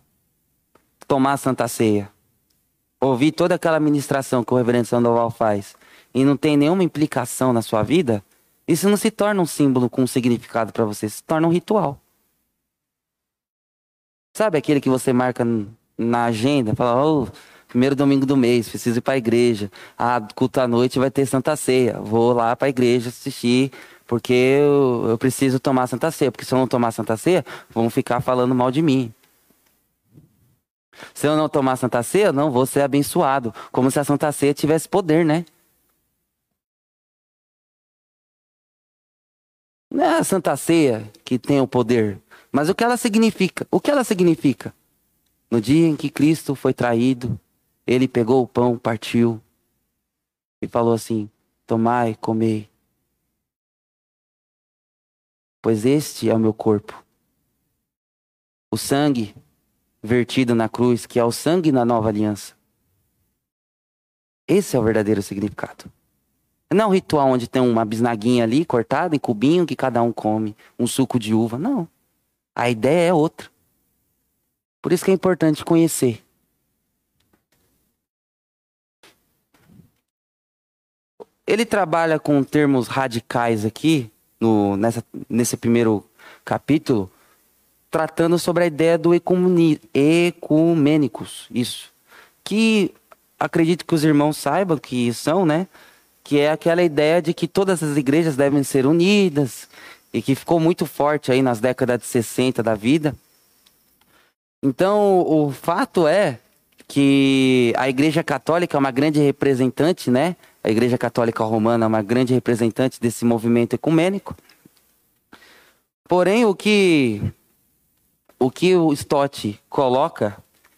tomar a Santa Ceia, ouvir toda aquela ministração que o reverendo Sandoval faz e não tem nenhuma implicação na sua vida, isso não se torna um símbolo com um significado para você, se torna um ritual. Sabe aquele que você marca na agenda, fala, oh, primeiro domingo do mês, preciso ir para a igreja. Ah, culto à noite vai ter Santa Ceia. Vou lá para a igreja assistir, porque eu, eu preciso tomar Santa Ceia. Porque se eu não tomar Santa Ceia, vão ficar falando mal de mim. Se eu não tomar Santa Ceia, não vou ser abençoado. Como se a Santa Ceia tivesse poder, né? Não é a Santa Ceia que tem o poder, mas o que ela significa? O que ela significa? No dia em que Cristo foi traído, ele pegou o pão, partiu e falou assim: Tomai, comei. Pois este é o meu corpo. O sangue vertido na cruz, que é o sangue na nova aliança. Esse é o verdadeiro significado. Não um ritual onde tem uma bisnaguinha ali cortada em cubinho que cada um come, um suco de uva. Não. A ideia é outra. Por isso que é importante conhecer. Ele trabalha com termos radicais aqui, no, nessa, nesse primeiro capítulo, tratando sobre a ideia do ecumeni, ecumênicos, isso. Que acredito que os irmãos saibam que são, né? Que é aquela ideia de que todas as igrejas devem ser unidas e que ficou muito forte aí nas décadas de 60 da vida. Então, o fato é que a Igreja Católica é uma grande representante, né? A Igreja Católica Romana é uma grande representante desse movimento ecumênico. Porém, o que o que o Stott coloca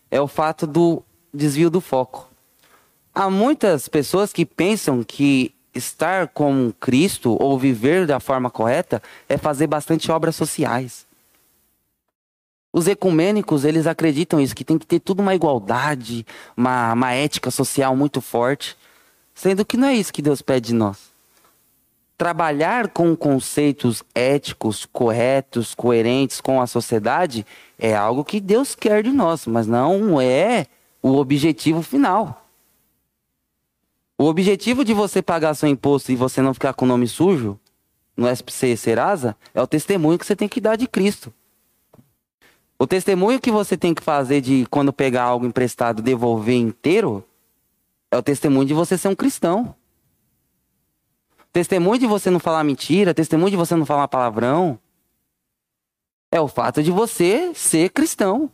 é o fato do desvio do foco. Há muitas pessoas que pensam que estar com Cristo ou viver da forma correta é fazer bastante obras sociais. Os ecumênicos, eles acreditam isso, que tem que ter tudo uma igualdade, uma, uma ética social muito forte. Sendo que não é isso que Deus pede de nós. Trabalhar com conceitos éticos, corretos, coerentes com a sociedade é algo que Deus quer de nós, mas não é o objetivo final. O objetivo de você pagar seu imposto e você não ficar com o nome sujo no SPC Serasa é o testemunho que você tem que dar de Cristo. O testemunho que você tem que fazer de quando pegar algo emprestado devolver inteiro é o testemunho de você ser um cristão. Testemunho de você não falar mentira, testemunho de você não falar palavrão. É o fato de você ser cristão.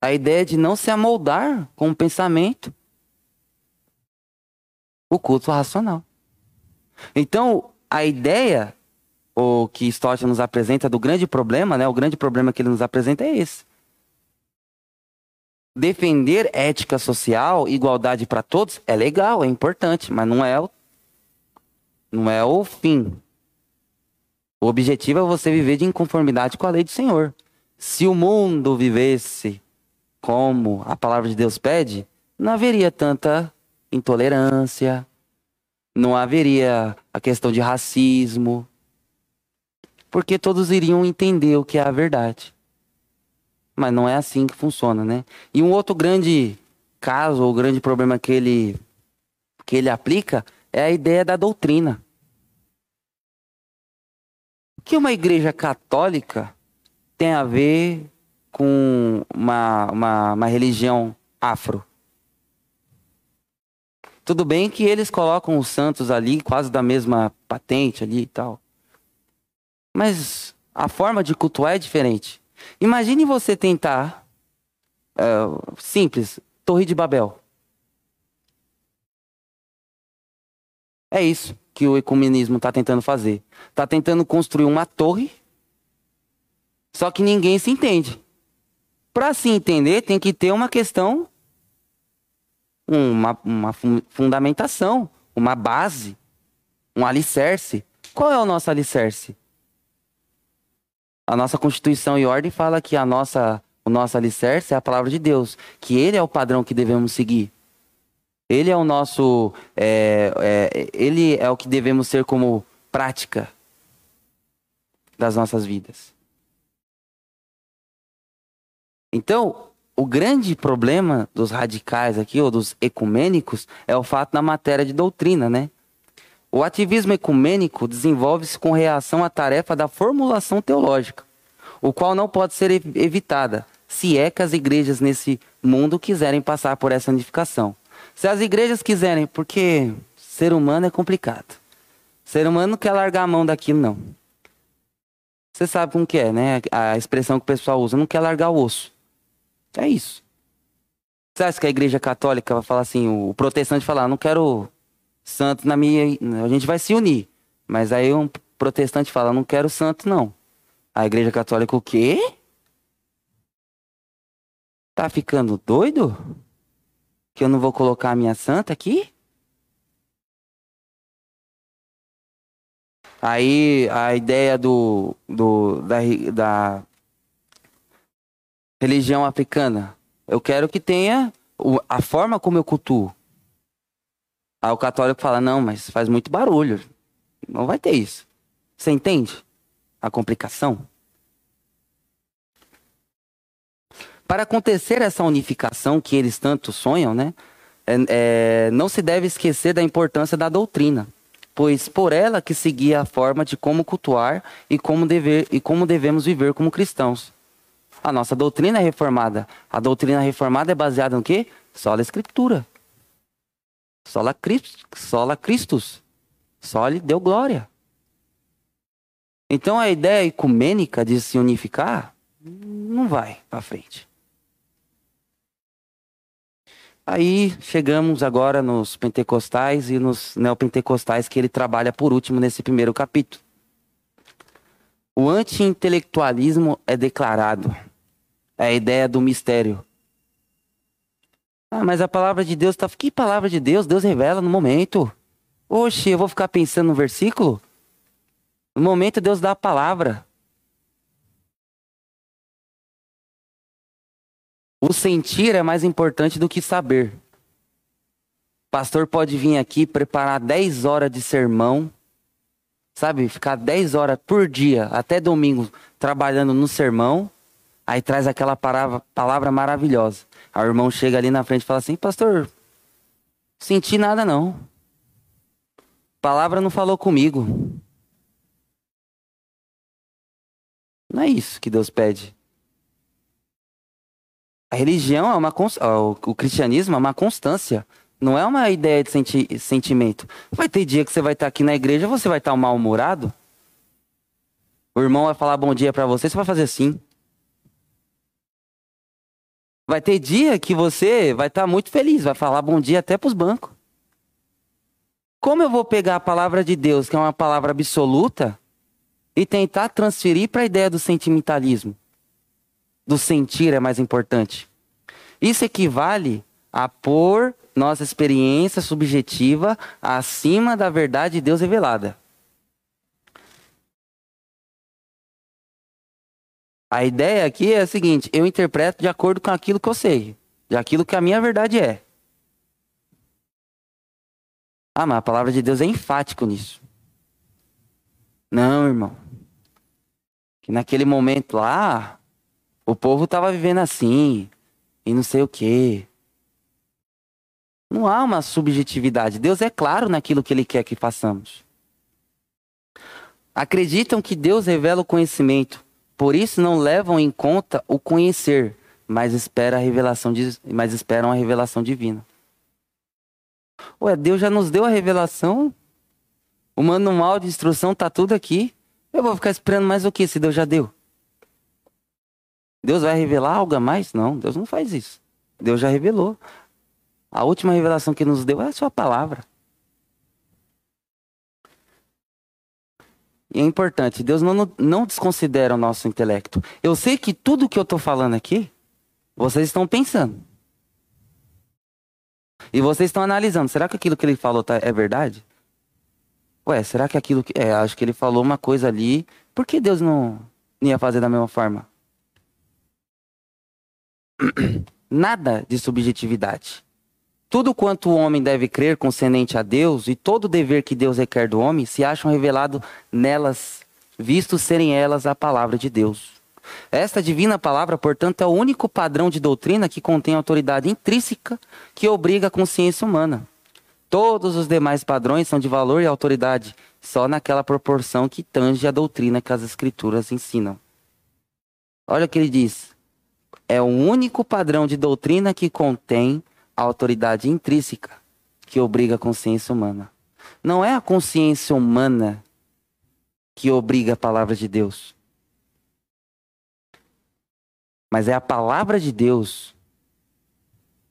A ideia de não se amoldar com o pensamento. O culto racional. Então, a ideia o que Stott nos apresenta do grande problema, né? O grande problema que ele nos apresenta é esse. Defender ética social, igualdade para todos é legal, é importante, mas não é o não é o fim. O objetivo é você viver de inconformidade com a lei do Senhor. Se o mundo vivesse como a palavra de Deus pede, não haveria tanta intolerância, não haveria a questão de racismo, porque todos iriam entender o que é a verdade. Mas não é assim que funciona, né? E um outro grande caso, ou grande problema que ele, que ele aplica é a ideia da doutrina. O que uma igreja católica tem a ver com uma, uma, uma religião afro? Tudo bem que eles colocam os santos ali, quase da mesma patente ali e tal. Mas a forma de cultuar é diferente. Imagine você tentar, uh, simples, Torre de Babel. É isso que o ecumenismo está tentando fazer. Está tentando construir uma torre, só que ninguém se entende. Para se entender, tem que ter uma questão, uma, uma fundamentação, uma base, um alicerce. Qual é o nosso alicerce? A nossa Constituição e ordem fala que a nossa, o nosso alicerce é a palavra de Deus, que ele é o padrão que devemos seguir. Ele é o nosso. É, é, ele é o que devemos ser como prática das nossas vidas. Então, o grande problema dos radicais aqui, ou dos ecumênicos, é o fato da matéria de doutrina, né? O ativismo ecumênico desenvolve-se com reação à tarefa da formulação teológica, o qual não pode ser evitada, se é que as igrejas nesse mundo quiserem passar por essa unificação. Se as igrejas quiserem, porque ser humano é complicado. Ser humano não quer largar a mão daquilo, não. Você sabe como que é, né? A expressão que o pessoal usa, não quer largar o osso. É isso. Você acha que a igreja católica vai falar assim, o protestante falar, não quero santo na minha. A gente vai se unir. Mas aí um protestante fala, não quero santo, não. A igreja católica, o quê? Tá ficando doido? Que eu não vou colocar a minha santa aqui? Aí a ideia do, do da, da religião africana. Eu quero que tenha a forma como eu cultuo. Aí o católico fala: não, mas faz muito barulho. Não vai ter isso. Você entende a complicação? Para acontecer essa unificação que eles tanto sonham, né? É, é, não se deve esquecer da importância da doutrina, pois por ela que se guia a forma de como cultuar e como, dever, e como devemos viver como cristãos. A nossa doutrina é reformada. A doutrina reformada é baseada no quê? Só na escritura. Sola, Christ, sola Christus. Só lhe deu glória. Então a ideia ecumênica de se unificar não vai para frente. Aí chegamos agora nos pentecostais e nos neopentecostais que ele trabalha por último nesse primeiro capítulo. O anti-intelectualismo é declarado. É a ideia do mistério. Ah, mas a palavra de Deus tá. Que palavra de Deus? Deus revela no momento. Oxe, eu vou ficar pensando no versículo? No momento Deus dá a palavra. O sentir é mais importante do que saber. pastor pode vir aqui preparar 10 horas de sermão, sabe? Ficar 10 horas por dia, até domingo, trabalhando no sermão. Aí traz aquela palavra, palavra maravilhosa. O irmão chega ali na frente e fala assim: Pastor, senti nada não. Palavra não falou comigo. Não é isso que Deus pede. A religião é uma o cristianismo é uma constância, não é uma ideia de senti sentimento. Vai ter dia que você vai estar aqui na igreja, você vai estar mal-humorado. O irmão vai falar bom dia para você, você vai fazer assim. Vai ter dia que você vai estar muito feliz, vai falar bom dia até para os bancos. Como eu vou pegar a palavra de Deus, que é uma palavra absoluta, e tentar transferir para a ideia do sentimentalismo? Do sentir é mais importante. Isso equivale a pôr nossa experiência subjetiva acima da verdade de Deus revelada. A ideia aqui é a seguinte: eu interpreto de acordo com aquilo que eu sei, de aquilo que a minha verdade é. Ah, mas a palavra de Deus é enfático nisso. Não, irmão. Que naquele momento lá, o povo estava vivendo assim, e não sei o quê. Não há uma subjetividade. Deus é claro naquilo que Ele quer que façamos. Acreditam que Deus revela o conhecimento, por isso não levam em conta o conhecer, mas, espera a revelação de, mas esperam a revelação divina. Ué, Deus já nos deu a revelação? O manual de instrução está tudo aqui. Eu vou ficar esperando mais o que se Deus já deu? Deus vai revelar algo a mais? Não, Deus não faz isso. Deus já revelou. A última revelação que nos deu é a sua palavra. E é importante, Deus não, não desconsidera o nosso intelecto. Eu sei que tudo que eu estou falando aqui, vocês estão pensando. E vocês estão analisando. Será que aquilo que ele falou tá, é verdade? Ué, será que aquilo que. É, acho que ele falou uma coisa ali. Por que Deus não ia fazer da mesma forma? Nada de subjetividade. Tudo quanto o homem deve crer concernente a Deus e todo o dever que Deus requer do homem se acham revelado nelas, visto serem elas a palavra de Deus. Esta divina palavra, portanto, é o único padrão de doutrina que contém autoridade intrínseca que obriga a consciência humana. Todos os demais padrões são de valor e autoridade, só naquela proporção que tange a doutrina que as Escrituras ensinam. Olha o que ele diz. É o único padrão de doutrina que contém a autoridade intrínseca que obriga a consciência humana. Não é a consciência humana que obriga a palavra de Deus. Mas é a palavra de Deus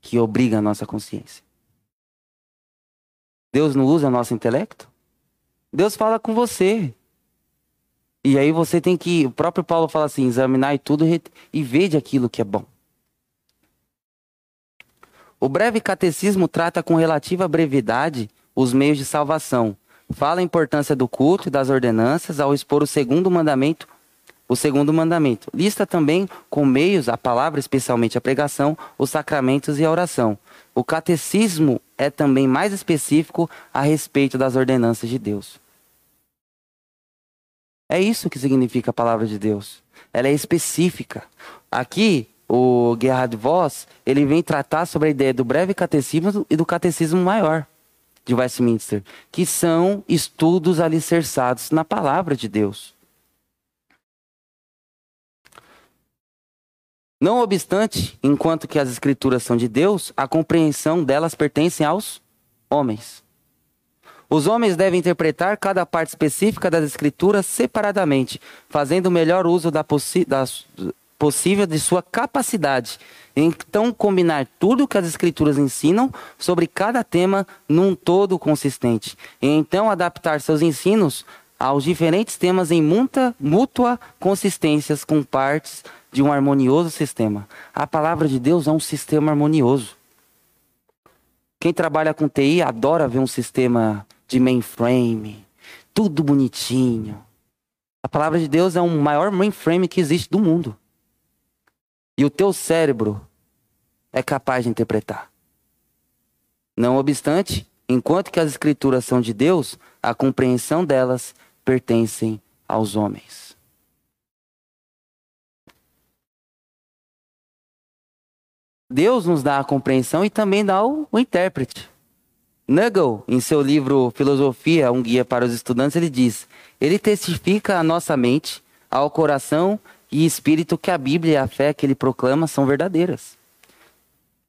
que obriga a nossa consciência. Deus não usa nosso intelecto? Deus fala com você. E aí você tem que, o próprio Paulo fala assim, examinar e tudo e ver de aquilo que é bom. O breve catecismo trata com relativa brevidade os meios de salvação. Fala a importância do culto e das ordenanças ao expor o segundo mandamento, o segundo mandamento. Lista também com meios a palavra, especialmente a pregação, os sacramentos e a oração. O catecismo é também mais específico a respeito das ordenanças de Deus. É isso que significa a palavra de Deus. Ela é específica. Aqui, o Gerhard Voss, ele vem tratar sobre a ideia do breve catecismo e do catecismo maior de Westminster, que são estudos alicerçados na palavra de Deus. Não obstante, enquanto que as escrituras são de Deus, a compreensão delas pertence aos homens. Os homens devem interpretar cada parte específica das escrituras separadamente, fazendo o melhor uso da, da possível de sua capacidade. Então, combinar tudo que as escrituras ensinam sobre cada tema num todo consistente. E então, adaptar seus ensinos aos diferentes temas em muita, mútua consistência com partes de um harmonioso sistema. A palavra de Deus é um sistema harmonioso. Quem trabalha com TI adora ver um sistema de mainframe, tudo bonitinho. A palavra de Deus é o maior mainframe que existe do mundo. E o teu cérebro é capaz de interpretar. Não obstante, enquanto que as escrituras são de Deus, a compreensão delas pertencem aos homens. Deus nos dá a compreensão e também dá o, o intérprete. Nagel, em seu livro Filosofia, um guia para os estudantes, ele diz: ele testifica à nossa mente, ao coração e espírito que a Bíblia e a fé que ele proclama são verdadeiras.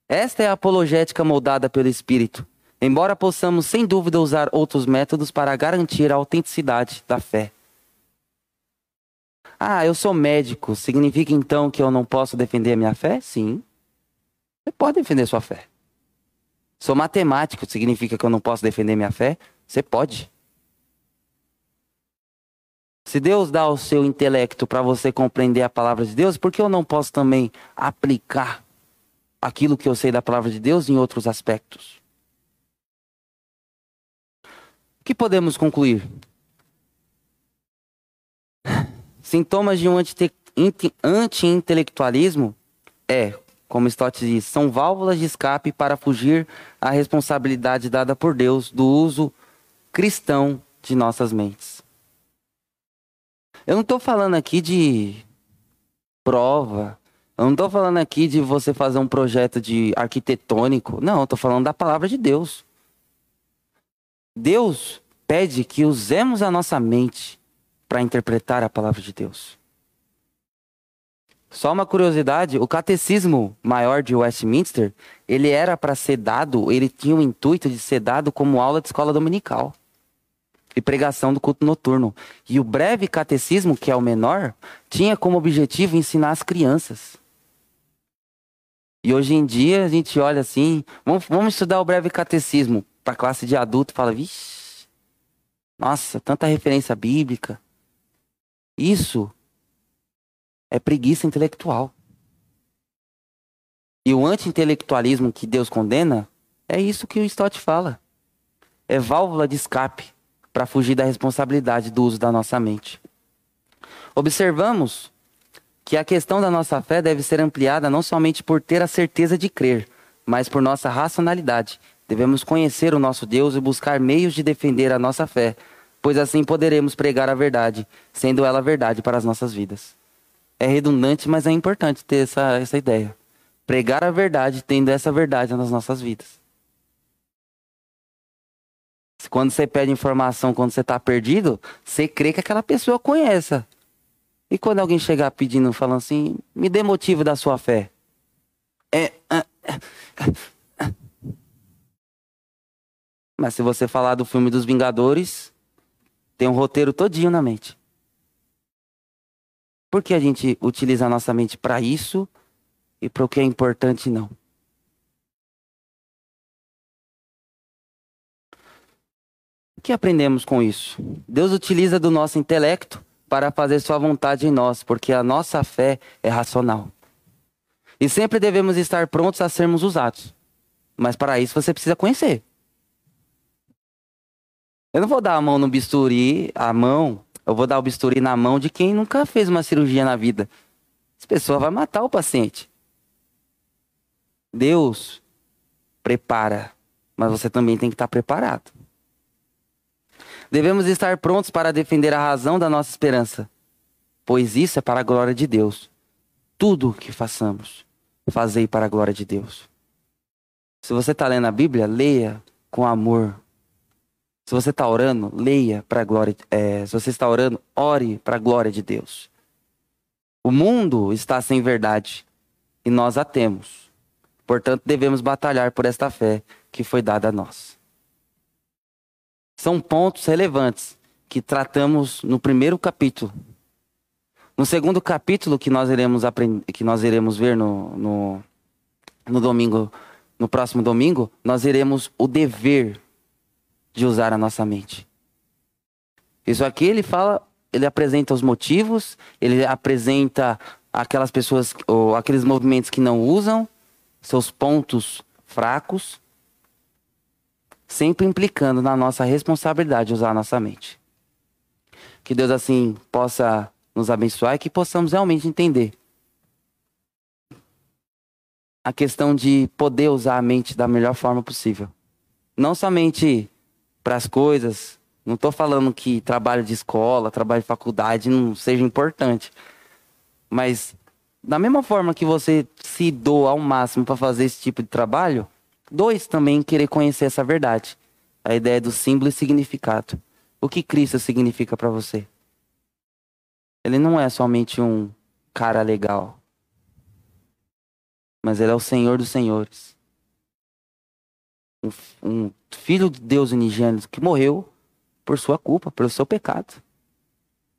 Esta é a apologética moldada pelo Espírito, embora possamos sem dúvida usar outros métodos para garantir a autenticidade da fé. Ah, eu sou médico, significa então que eu não posso defender a minha fé? Sim. Você pode defender sua fé. Sou matemático, significa que eu não posso defender minha fé? Você pode. Se Deus dá o seu intelecto para você compreender a palavra de Deus, por que eu não posso também aplicar aquilo que eu sei da palavra de Deus em outros aspectos? O que podemos concluir? Sintomas de um anti-intelectualismo é, como Stott diz, são válvulas de escape para fugir à responsabilidade dada por Deus do uso cristão de nossas mentes. Eu não estou falando aqui de prova. Eu não estou falando aqui de você fazer um projeto de arquitetônico. Não, eu estou falando da palavra de Deus. Deus pede que usemos a nossa mente para interpretar a palavra de Deus. Só uma curiosidade, o catecismo maior de Westminster, ele era para ser dado, ele tinha o intuito de ser dado como aula de escola dominical e pregação do culto noturno. E o breve catecismo, que é o menor, tinha como objetivo ensinar as crianças. E hoje em dia a gente olha assim, vamos, vamos estudar o breve catecismo para a classe de adulto e fala, vixe, nossa, tanta referência bíblica. Isso é preguiça intelectual. E o anti-intelectualismo que Deus condena é isso que o Stott fala. É válvula de escape para fugir da responsabilidade do uso da nossa mente. Observamos que a questão da nossa fé deve ser ampliada não somente por ter a certeza de crer, mas por nossa racionalidade. Devemos conhecer o nosso Deus e buscar meios de defender a nossa fé, pois assim poderemos pregar a verdade, sendo ela verdade para as nossas vidas. É redundante, mas é importante ter essa, essa ideia. Pregar a verdade, tendo essa verdade nas nossas vidas. Quando você pede informação, quando você está perdido, você crê que aquela pessoa conheça. E quando alguém chegar pedindo, falando assim, me dê motivo da sua fé. É. Ah, Mas se você falar do filme dos Vingadores, tem um roteiro todinho na mente. Por que a gente utiliza a nossa mente para isso e para o que é importante não? Que aprendemos com isso? Deus utiliza do nosso intelecto para fazer sua vontade em nós, porque a nossa fé é racional. E sempre devemos estar prontos a sermos usados. Mas para isso você precisa conhecer. Eu não vou dar a mão no bisturi, a mão, eu vou dar o bisturi na mão de quem nunca fez uma cirurgia na vida. Essa pessoa vai matar o paciente. Deus prepara, mas você também tem que estar preparado. Devemos estar prontos para defender a razão da nossa esperança, pois isso é para a glória de Deus. Tudo o que façamos, fazei para a glória de Deus. Se você está lendo a Bíblia, leia com amor. Se você está orando, leia para a glória. É, se você está orando, ore para a glória de Deus. O mundo está sem verdade e nós a temos. Portanto, devemos batalhar por esta fé que foi dada a nós. São pontos relevantes que tratamos no primeiro capítulo. No segundo capítulo que nós iremos que nós iremos ver no, no, no domingo, no próximo domingo, nós iremos o dever de usar a nossa mente. Isso aqui ele fala, ele apresenta os motivos, ele apresenta aquelas pessoas ou aqueles movimentos que não usam, seus pontos fracos, sempre implicando na nossa responsabilidade de usar a nossa mente. Que Deus assim possa nos abençoar e que possamos realmente entender a questão de poder usar a mente da melhor forma possível. Não somente para as coisas. Não estou falando que trabalho de escola, trabalho de faculdade não seja importante. Mas da mesma forma que você se doa ao máximo para fazer esse tipo de trabalho, dois também querer conhecer essa verdade. A ideia do símbolo e significado. O que Cristo significa para você? Ele não é somente um cara legal, mas ele é o Senhor dos Senhores. Um, um filho de Deus unigênito que morreu por sua culpa, pelo seu pecado.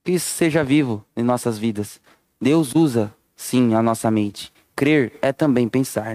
Que isso seja vivo em nossas vidas. Deus usa, sim, a nossa mente. Crer é também pensar.